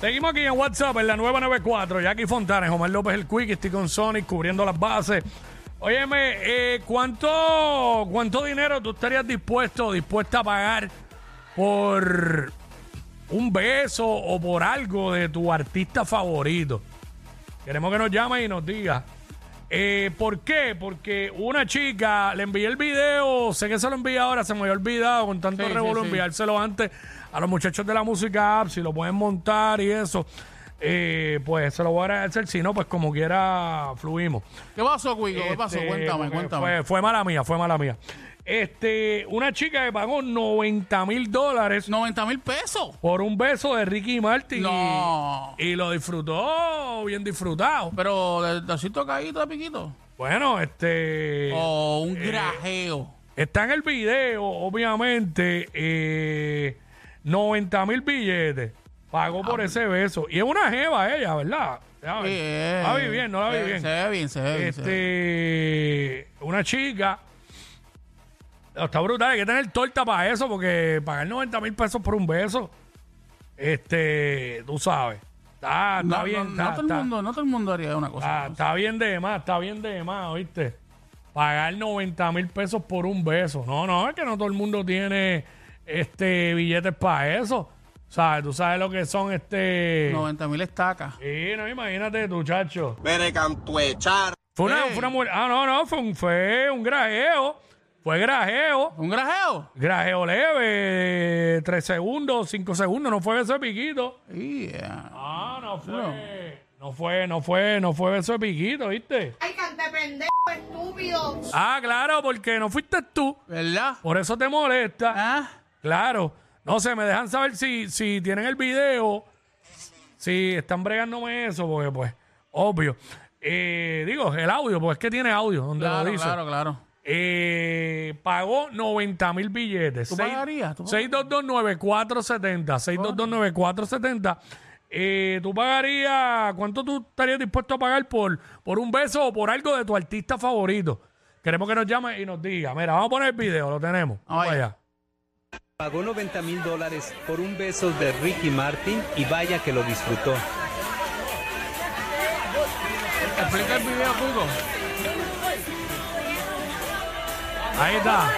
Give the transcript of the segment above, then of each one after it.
Seguimos aquí en WhatsApp en la 994. Jackie Fontanes, Omar López el Quick, estoy con Sonic cubriendo las bases. Óyeme, eh, ¿cuánto, ¿cuánto dinero tú estarías dispuesto, dispuesta a pagar por un beso o por algo de tu artista favorito? Queremos que nos llame y nos diga. Eh, ¿Por qué? Porque una chica le envié el video, sé que se lo envié ahora, se me había olvidado con tanto Sí, revuelo sí. enviárselo antes a los muchachos de la música app, si lo pueden montar y eso, eh, pues se lo voy a agradecer, si no, pues como quiera fluimos. ¿Qué pasó, Cuico? ¿Qué pasó? Este, Cuéntame, cuéntame. Fue, fue mala mía, fue mala mía. Este, una chica que pagó 90 mil dólares 90 mil pesos. por un beso de Ricky Martin No. y, lo disfrutó, bien disfrutado. Pero, ¿de, de así tocadito de piquito? Bueno, este... O un grajeo. Está en el video, obviamente, eh, 90 mil billetes. Pagó por ese beso. Y es una jeva ella, ¿verdad? Ya ves. Eh, La vi bien, no la vi eh, bien. Se ve bien, se ve bien. se ve bien. Este, una chica. Está brutal, hay que tener torta para eso, porque pagar 90 mil pesos por un beso, este, tú sabes. Está, está No, bien, no, está, no todo el está- mundo, no todo el mundo haría una cosa. está- está bien de más, está bien de más, ¿oíste? Pagar 90 mil pesos por un beso. No, no, es que no todo el mundo tiene este billetes para eso. ¿Sabes? Tú sabes lo que son este. 90 mil estacas. Sí, no, imagínate, muchacho. Bere cantuechar. Fue una, fue una mujer. Ah, no, no, fue un, fue un grajeo. Fue grajeo. ¿Un grajeo? Grajeo leve, 3 segundos, 5 segundos, no fue beso de piquito. Yeah. Ah, no fue. No fue, no fue, no fue beso de piquito, ¿viste? Ay, cante pendejo, estúpido. Ah, claro, porque no fuiste tú. ¿Verdad? Por eso te molesta. ¿Ah? Claro. No sé, me dejan saber si, si tienen el video, si están bregándome eso, porque pues, obvio. Eh, digo, el audio, pues es que tiene audio donde Claro, lo dice. claro, claro. Eh, pagó 90 mil billetes. ¿Tú Seis- pagarías? ¿Tú 6229470. 6229470. Eh, ¿Tú pagarías? ¿Cuánto tú estarías dispuesto a pagar por, por un beso o por algo de tu artista favorito? Queremos que nos llame y nos diga. Mira, vamos a poner el video, lo tenemos. Vamos allá. Pagó 90 mil dólares por un beso de Ricky Martin y vaya que lo disfrutó. Explica el video, Cuico. Ahí está.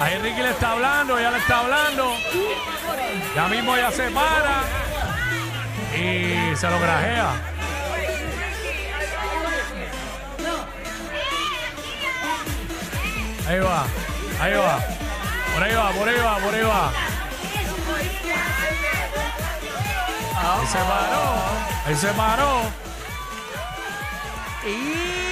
Ahí Ricky le está hablando, ella le está hablando. Ya mismo ella se para y se lo grajea. Ahí va, ahí va. Por ahí va, por ahí va, por ahí va. Ahí se paró, ahí se paró. Yeah.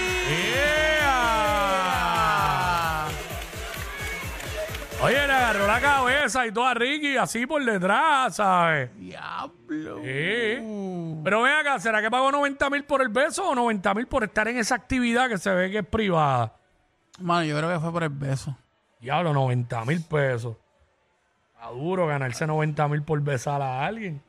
Agarró la cabeza y todo a Ricky así por detrás, ¿sabes? Diablo. Sí. Pero ven acá, ¿será que pagó 90 mil por el beso o 90 mil por estar en esa actividad que se ve que es privada? Mano, yo creo que fue por el beso. Diablo, 90 mil pesos. Está duro ganarse 90 mil por besar a alguien.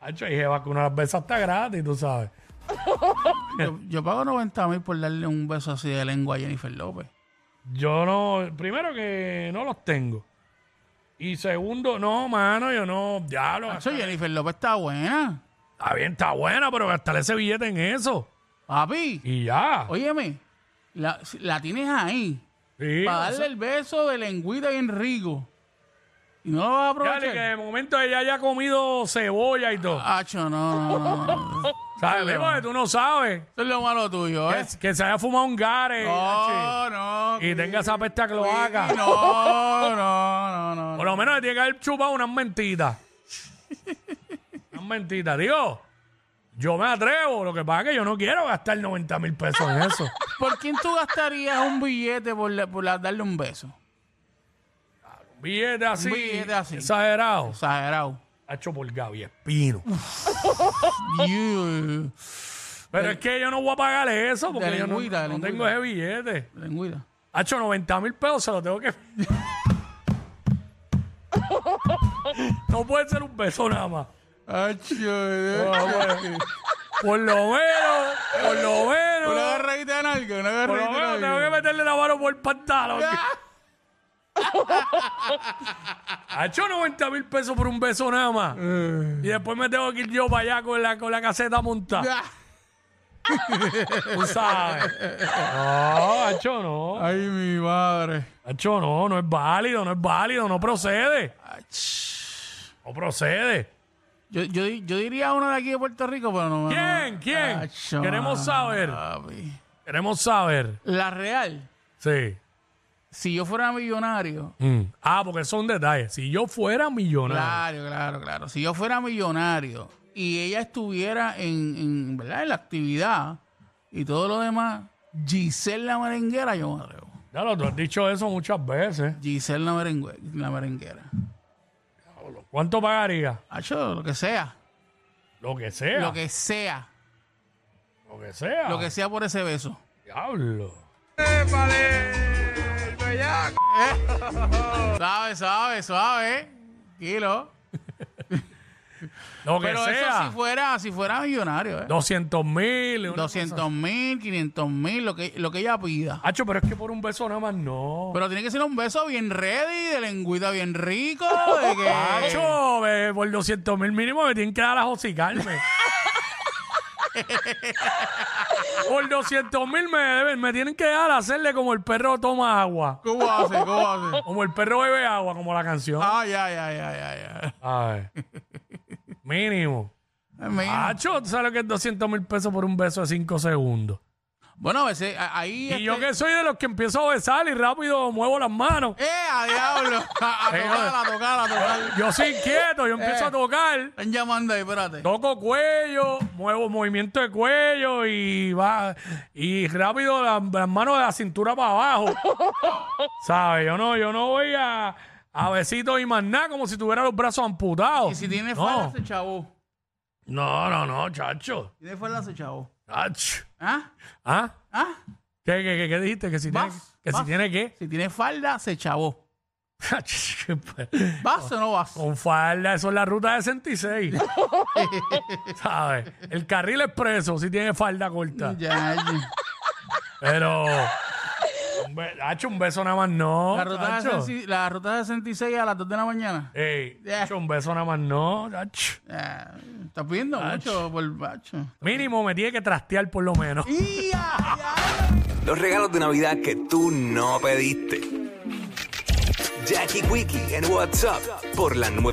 Hacho, y jeva, que una de las besas está gratis, tú sabes. Yo, yo pago 90 mil por darle un beso así de lengua a Jennifer López. Yo no, primero que no los tengo. Y segundo, no, mano, yo no, diablo. Eso, Jennifer López está buena. Está bien, está buena, pero gastarle ese billete en eso. Papi, Y ya. óyeme, la, la tienes ahí. Sí, para darle el beso de lengüita bien rico. Y no lo vas a dale, que aprovechar. de momento ella haya comido cebolla y todo. No, no, no, no. ¿Sabes? Porque tú no sabes. Eso es lo malo tuyo, ¿eh? Que, que se haya fumado un gare No, no. y tenga esa peste a cloaca. No, no, no, no. Por lo menos le tiene que haber chupado unas mentitas. unas mentitas. Digo, yo me atrevo. Lo que pasa es que yo no quiero gastar 90 mil pesos en eso. ¿Por quién tú gastarías un billete por, la- por la- darle un beso? Un billete así. Un billete así. Exagerado. Exagerado. Hecho por Gaby Espino. Pero es que yo no voy a pagarle eso porque yo no, lengüita, de no lengüita. tengo ese billete. Lengüita. Ha hecho 90 mil pesos, se lo tengo que. no puede ser un beso nada más. Hacho, Por lo menos, por lo Una menos. agarradita de nalga, una Por lo menos tengo que meterle la mano por el pantalón. Ha hecho 90 mil pesos por un beso nada más. Eh. Y después me tengo que ir yo para allá con la, con la caseta montada. Tú sabes. No, Hacho, no. Ay, mi madre. Hacho, no, no es válido, no es válido, no procede. No procede. Yo, yo, yo diría uno de aquí de Puerto Rico, pero no. ¿Quién? ¿Quién? Queremos mano, saber. papi. Queremos saber. La real. Sí. Si yo fuera millonario. Mm. Ah, porque son detalles. Si yo fuera millonario. Claro, claro, claro. Si yo fuera millonario y ella estuviera en, en, ¿verdad? en la actividad y todo lo demás, Giselle la merenguera, yo me atrevo. Ya lo, tú has dicho eso muchas veces. Giselle la, merengue- la merenguera. ¿Cuánto pagaría? Hacho, lo que sea. Lo que sea. Lo que sea. Lo que sea. Lo que sea por ese beso. Diablo. Suave, suave, suave. Kilo. Lo que Pero eso sea. si fuera, si fuera millonario, ¿eh? 200 mil. 200 mil, 500 mil, lo que, lo que ella pida. Hacho, pero es que por un beso nada más no. Pero tiene que ser un beso bien ready, de lengüita bien rico, de que... Hacho, por 200 mil mínimo me tienen que dar a josicarme. Por 200 mil me, deben- me tienen que dar a hacerle como el perro toma agua. ¿Cómo hace? ¿Cómo hace? Como el perro bebe agua, como la canción. Ah, ya, ya, ya, ya, ya. Ay. Mínimo. Es mío. Hacho, ¿tú sabes lo que es 200 mil pesos por un beso de 5 segundos? Bueno, a veces a- ahí... Y yo este- que soy de los que empiezo a besar y rápido muevo las manos. ¡Eh, a diablo! A, a tocar, a tocar, a tocar. Yo soy inquieto, yo empiezo Eh. a tocar. Están llamando ahí, espérate. Toco cuello, muevo movimiento de cuello y va y rápido la- las manos de la cintura para abajo. ¿Sabes? Yo no, yo no voy a, a besitos y más nada como si tuviera los brazos amputados. Y si tiene no. falda, se chavo. no, no, no, chacho. Tiene falda, se chavo. ¿Ah? ¿Ah? ¿Ah? ¿Qué, qué, qué, qué dijiste? Que si tiene, Vas, que si tiene qué. Si tiene falda, se chavó. Con ¿Vas o no vas? falda, eso es la ruta de 66. ¿Sabes? El carril expreso si tiene falda corta. Ya, ya. Pero. Un be- Hacho, un beso nada más no. La ruta, de la ruta de 66 a las 2 de la mañana. Ey, hacho, un beso nada más no. Estás pidiendo mucho por bacho. Mínimo me tiene que trastear por lo menos. Los regalos de Navidad que tú no pediste. Jackie Quickie en WhatsApp por la 94.